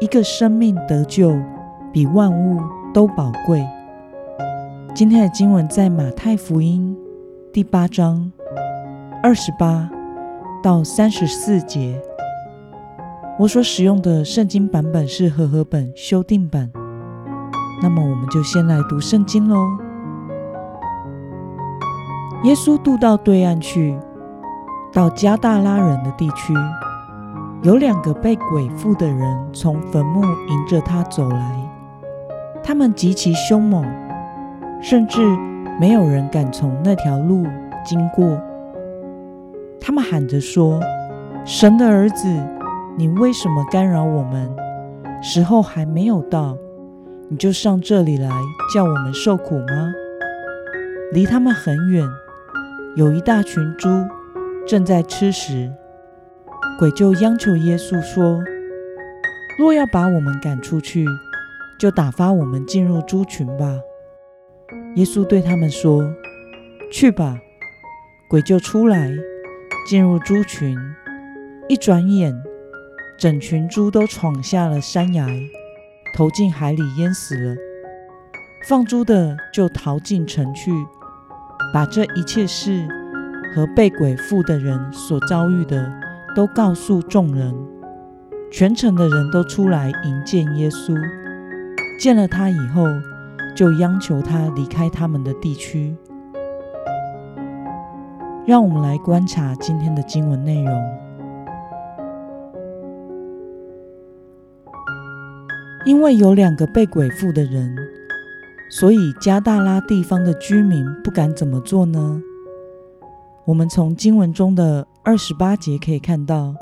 一个生命得救，比万物都宝贵。今天的经文在马太福音第八章二十八到三十四节。我所使用的圣经版本是和合本修订版。那么，我们就先来读圣经喽。耶稣渡到对岸去，到加大拉人的地区。有两个被鬼附的人从坟墓迎着他走来，他们极其凶猛，甚至没有人敢从那条路经过。他们喊着说：“神的儿子，你为什么干扰我们？时候还没有到，你就上这里来叫我们受苦吗？”离他们很远，有一大群猪正在吃食。鬼就央求耶稣说：“若要把我们赶出去，就打发我们进入猪群吧。”耶稣对他们说：“去吧。”鬼就出来进入猪群，一转眼，整群猪都闯下了山崖，投进海里淹死了。放猪的就逃进城去，把这一切事和被鬼附的人所遭遇的。都告诉众人，全城的人都出来迎接耶稣。见了他以后，就央求他离开他们的地区。让我们来观察今天的经文内容。因为有两个被鬼附的人，所以加大拉地方的居民不敢怎么做呢？我们从经文中的。二十八节可以看到，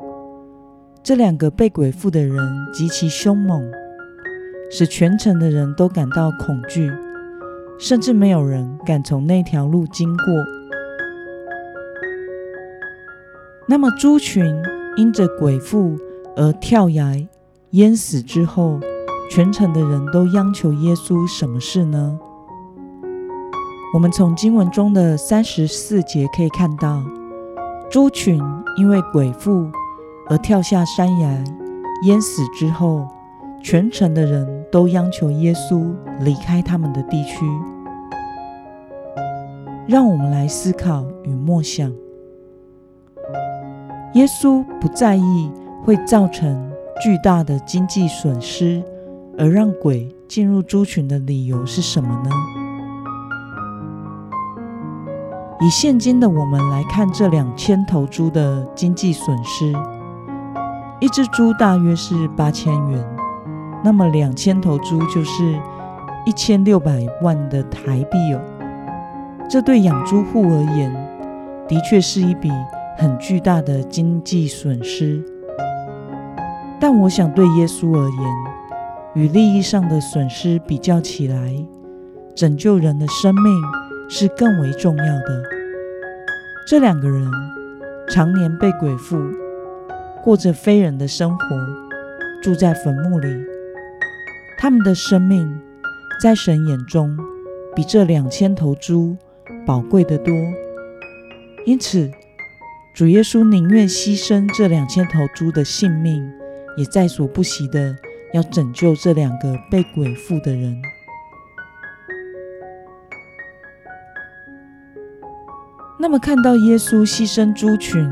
这两个被鬼附的人极其凶猛，使全城的人都感到恐惧，甚至没有人敢从那条路经过。那么猪群因着鬼附而跳崖淹死之后，全城的人都央求耶稣什么事呢？我们从经文中的三十四节可以看到。猪群因为鬼附而跳下山崖淹死之后，全城的人都央求耶稣离开他们的地区。让我们来思考与默想：耶稣不在意会造成巨大的经济损失，而让鬼进入猪群的理由是什么呢？以现今的我们来看，这两千头猪的经济损失，一只猪大约是八千元，那么两千头猪就是一千六百万的台币哦。这对养猪户而言，的确是一笔很巨大的经济损失。但我想，对耶稣而言，与利益上的损失比较起来，拯救人的生命。是更为重要的。这两个人常年被鬼附，过着非人的生活，住在坟墓里。他们的生命在神眼中比这两千头猪宝贵的多。因此，主耶稣宁愿牺牲这两千头猪的性命，也在所不惜的要拯救这两个被鬼附的人。那么，看到耶稣牺牲猪群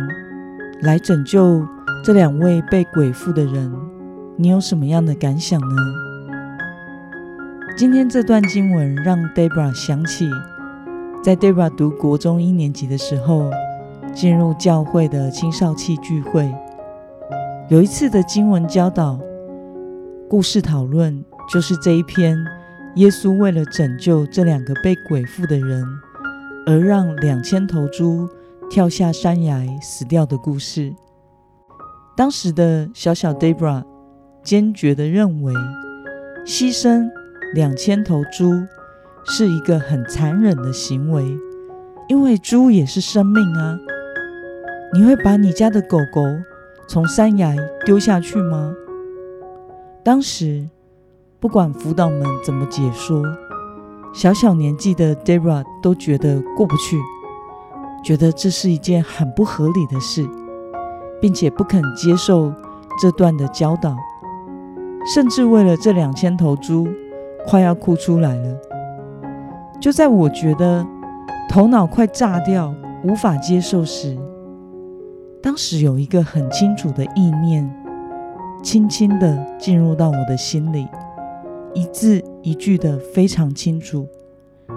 来拯救这两位被鬼附的人，你有什么样的感想呢？今天这段经文让 Debra 想起，在 Debra 读国中一年级的时候，进入教会的青少期聚会，有一次的经文教导、故事讨论，就是这一篇耶稣为了拯救这两个被鬼附的人。而让两千头猪跳下山崖死掉的故事。当时的小小 Debra 坚决地认为，牺牲两千头猪是一个很残忍的行为，因为猪也是生命啊。你会把你家的狗狗从山崖丢下去吗？当时，不管辅导们怎么解说，小小年纪的 Debra 都觉得过不去，觉得这是一件很不合理的事，并且不肯接受这段的教导，甚至为了这两千头猪，快要哭出来了。就在我觉得头脑快炸掉、无法接受时，当时有一个很清楚的意念，轻轻的进入到我的心里，一字一句的非常清楚，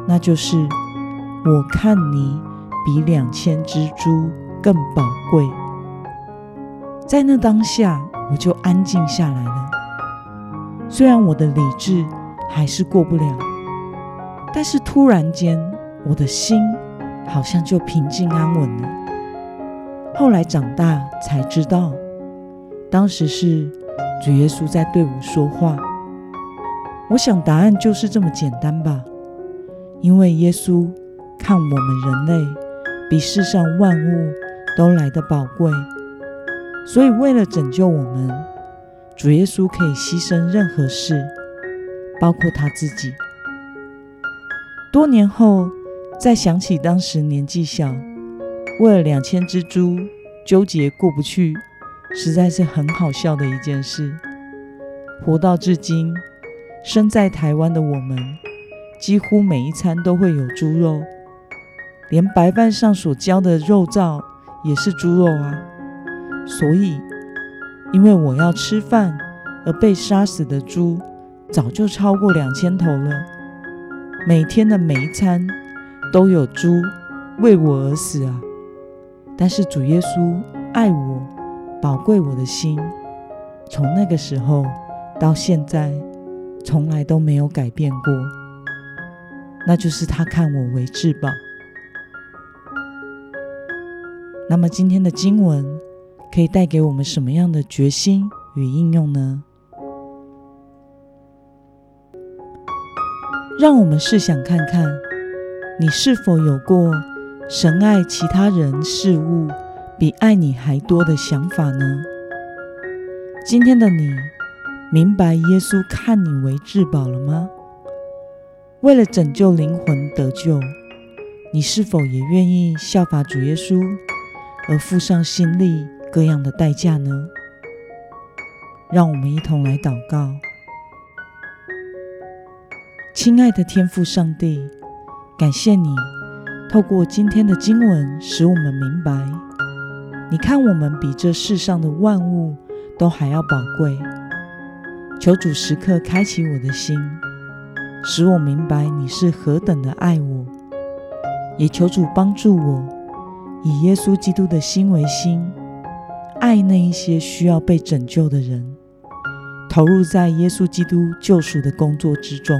那就是“我看你比两千只猪更宝贵”。在那当下，我就安静下来了。虽然我的理智还是过不了，但是突然间，我的心好像就平静安稳了。后来长大才知道，当时是主耶稣在对我说话。我想答案就是这么简单吧，因为耶稣看我们人类比世上万物都来得宝贵，所以为了拯救我们，主耶稣可以牺牲任何事，包括他自己。多年后再想起当时年纪小。为了两千只猪纠结过不去，实在是很好笑的一件事。活到至今，身在台湾的我们，几乎每一餐都会有猪肉，连白饭上所浇的肉燥也是猪肉啊。所以，因为我要吃饭而被杀死的猪，早就超过两千头了。每天的每一餐都有猪为我而死啊！但是主耶稣爱我，宝贵我的心，从那个时候到现在，从来都没有改变过。那就是他看我为至宝。那么今天的经文可以带给我们什么样的决心与应用呢？让我们试想看看，你是否有过？神爱其他人事物比爱你还多的想法呢？今天的你明白耶稣看你为至宝了吗？为了拯救灵魂得救，你是否也愿意效法主耶稣而付上心力各样的代价呢？让我们一同来祷告，亲爱的天父上帝，感谢你。透过今天的经文，使我们明白，你看我们比这世上的万物都还要宝贵。求主时刻开启我的心，使我明白你是何等的爱我。也求主帮助我，以耶稣基督的心为心，爱那一些需要被拯救的人，投入在耶稣基督救赎的工作之中。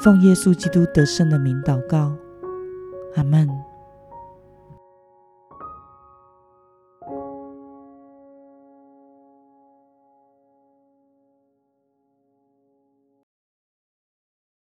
奉耶稣基督得胜的名祷告。阿门。